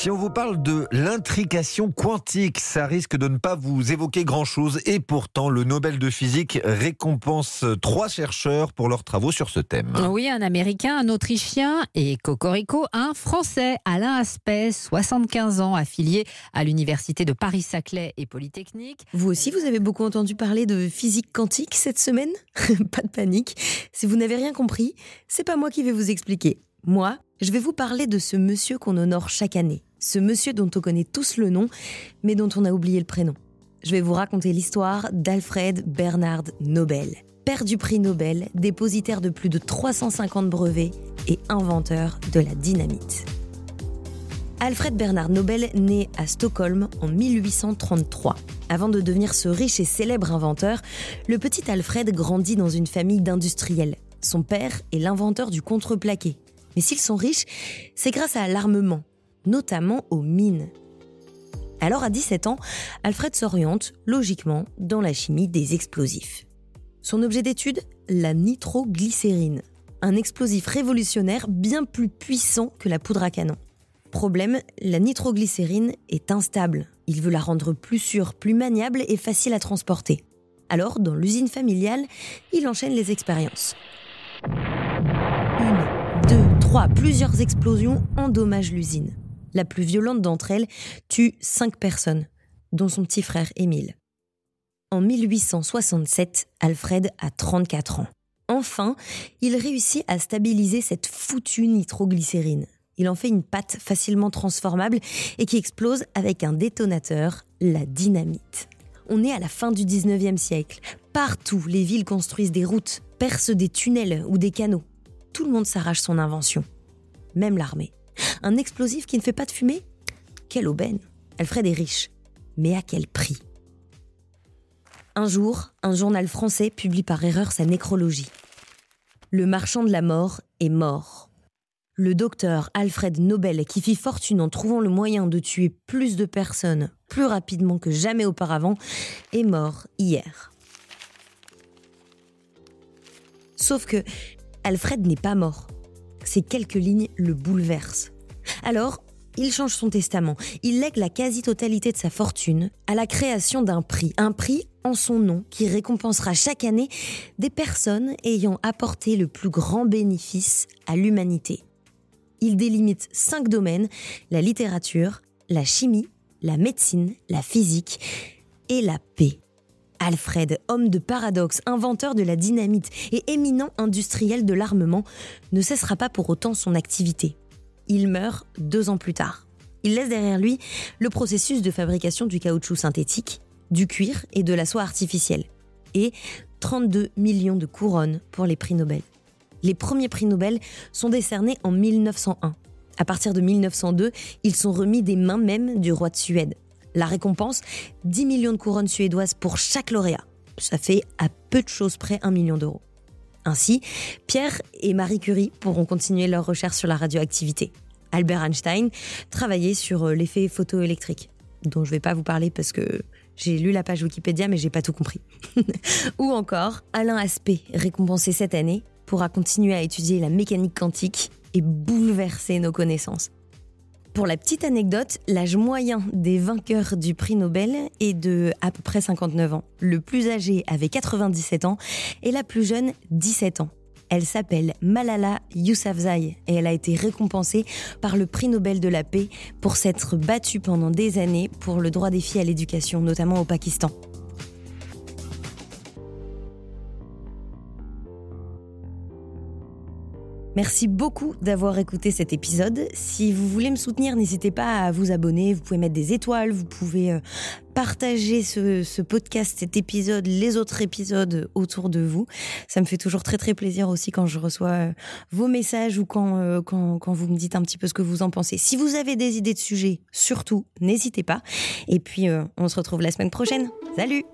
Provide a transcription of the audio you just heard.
Si on vous parle de l'intrication quantique, ça risque de ne pas vous évoquer grand-chose et pourtant le Nobel de physique récompense trois chercheurs pour leurs travaux sur ce thème. Oui, un Américain, un Autrichien et Cocorico, un Français, Alain Aspect, 75 ans, affilié à l'Université de Paris-Saclay et Polytechnique. Vous aussi, vous avez beaucoup entendu parler de physique quantique cette semaine? Pas de panique. Si vous n'avez rien compris, c'est pas moi qui vais vous expliquer. Moi, je vais vous parler de ce monsieur qu'on honore chaque année. Ce monsieur dont on connaît tous le nom, mais dont on a oublié le prénom. Je vais vous raconter l'histoire d'Alfred Bernard Nobel, père du prix Nobel, dépositaire de plus de 350 brevets et inventeur de la dynamite. Alfred Bernard Nobel naît à Stockholm en 1833. Avant de devenir ce riche et célèbre inventeur, le petit Alfred grandit dans une famille d'industriels. Son père est l'inventeur du contreplaqué. Mais s'ils sont riches, c'est grâce à l'armement, notamment aux mines. Alors à 17 ans, Alfred s'oriente, logiquement, dans la chimie des explosifs. Son objet d'étude La nitroglycérine, un explosif révolutionnaire bien plus puissant que la poudre à canon. Problème, la nitroglycérine est instable. Il veut la rendre plus sûre, plus maniable et facile à transporter. Alors, dans l'usine familiale, il enchaîne les expériences. Trois, plusieurs explosions endommagent l'usine. La plus violente d'entre elles tue cinq personnes, dont son petit frère Émile. En 1867, Alfred a 34 ans. Enfin, il réussit à stabiliser cette foutue nitroglycérine. Il en fait une pâte facilement transformable et qui explose avec un détonateur, la dynamite. On est à la fin du 19e siècle. Partout, les villes construisent des routes, percent des tunnels ou des canaux. Tout le monde s'arrache son invention. Même l'armée. Un explosif qui ne fait pas de fumée? Quelle aubaine Alfred est riche. Mais à quel prix? Un jour, un journal français publie par erreur sa nécrologie. Le marchand de la mort est mort. Le docteur Alfred Nobel, qui fit fortune en trouvant le moyen de tuer plus de personnes plus rapidement que jamais auparavant, est mort hier. Sauf que Alfred n'est pas mort. Ces quelques lignes le bouleversent. Alors, il change son testament. Il lègue la quasi-totalité de sa fortune à la création d'un prix. Un prix en son nom qui récompensera chaque année des personnes ayant apporté le plus grand bénéfice à l'humanité. Il délimite cinq domaines, la littérature, la chimie, la médecine, la physique et la paix. Alfred, homme de paradoxe, inventeur de la dynamite et éminent industriel de l'armement, ne cessera pas pour autant son activité. Il meurt deux ans plus tard. Il laisse derrière lui le processus de fabrication du caoutchouc synthétique, du cuir et de la soie artificielle, et 32 millions de couronnes pour les prix Nobel. Les premiers prix Nobel sont décernés en 1901. À partir de 1902, ils sont remis des mains même du roi de Suède. La récompense 10 millions de couronnes suédoises pour chaque lauréat. Ça fait à peu de choses près 1 million d'euros. Ainsi, Pierre et Marie Curie pourront continuer leurs recherches sur la radioactivité. Albert Einstein travaillait sur euh, l'effet photoélectrique, dont je ne vais pas vous parler parce que j'ai lu la page Wikipédia mais j'ai pas tout compris. Ou encore, Alain Aspect, récompensé cette année, pourra continuer à étudier la mécanique quantique et bouleverser nos connaissances. Pour la petite anecdote, l'âge moyen des vainqueurs du prix Nobel est de à peu près 59 ans. Le plus âgé avait 97 ans et la plus jeune 17 ans. Elle s'appelle Malala Yousafzai et elle a été récompensée par le prix Nobel de la paix pour s'être battue pendant des années pour le droit des filles à l'éducation, notamment au Pakistan. Merci beaucoup d'avoir écouté cet épisode. Si vous voulez me soutenir, n'hésitez pas à vous abonner. Vous pouvez mettre des étoiles, vous pouvez euh, partager ce, podcast, cet épisode, les autres épisodes autour de vous. Ça me fait toujours très très plaisir aussi quand je reçois euh, vos messages ou quand, euh, quand, quand vous me dites un petit peu ce que vous en pensez. Si vous avez des idées de sujets, surtout, n'hésitez pas. Et puis, on se retrouve la semaine prochaine. Salut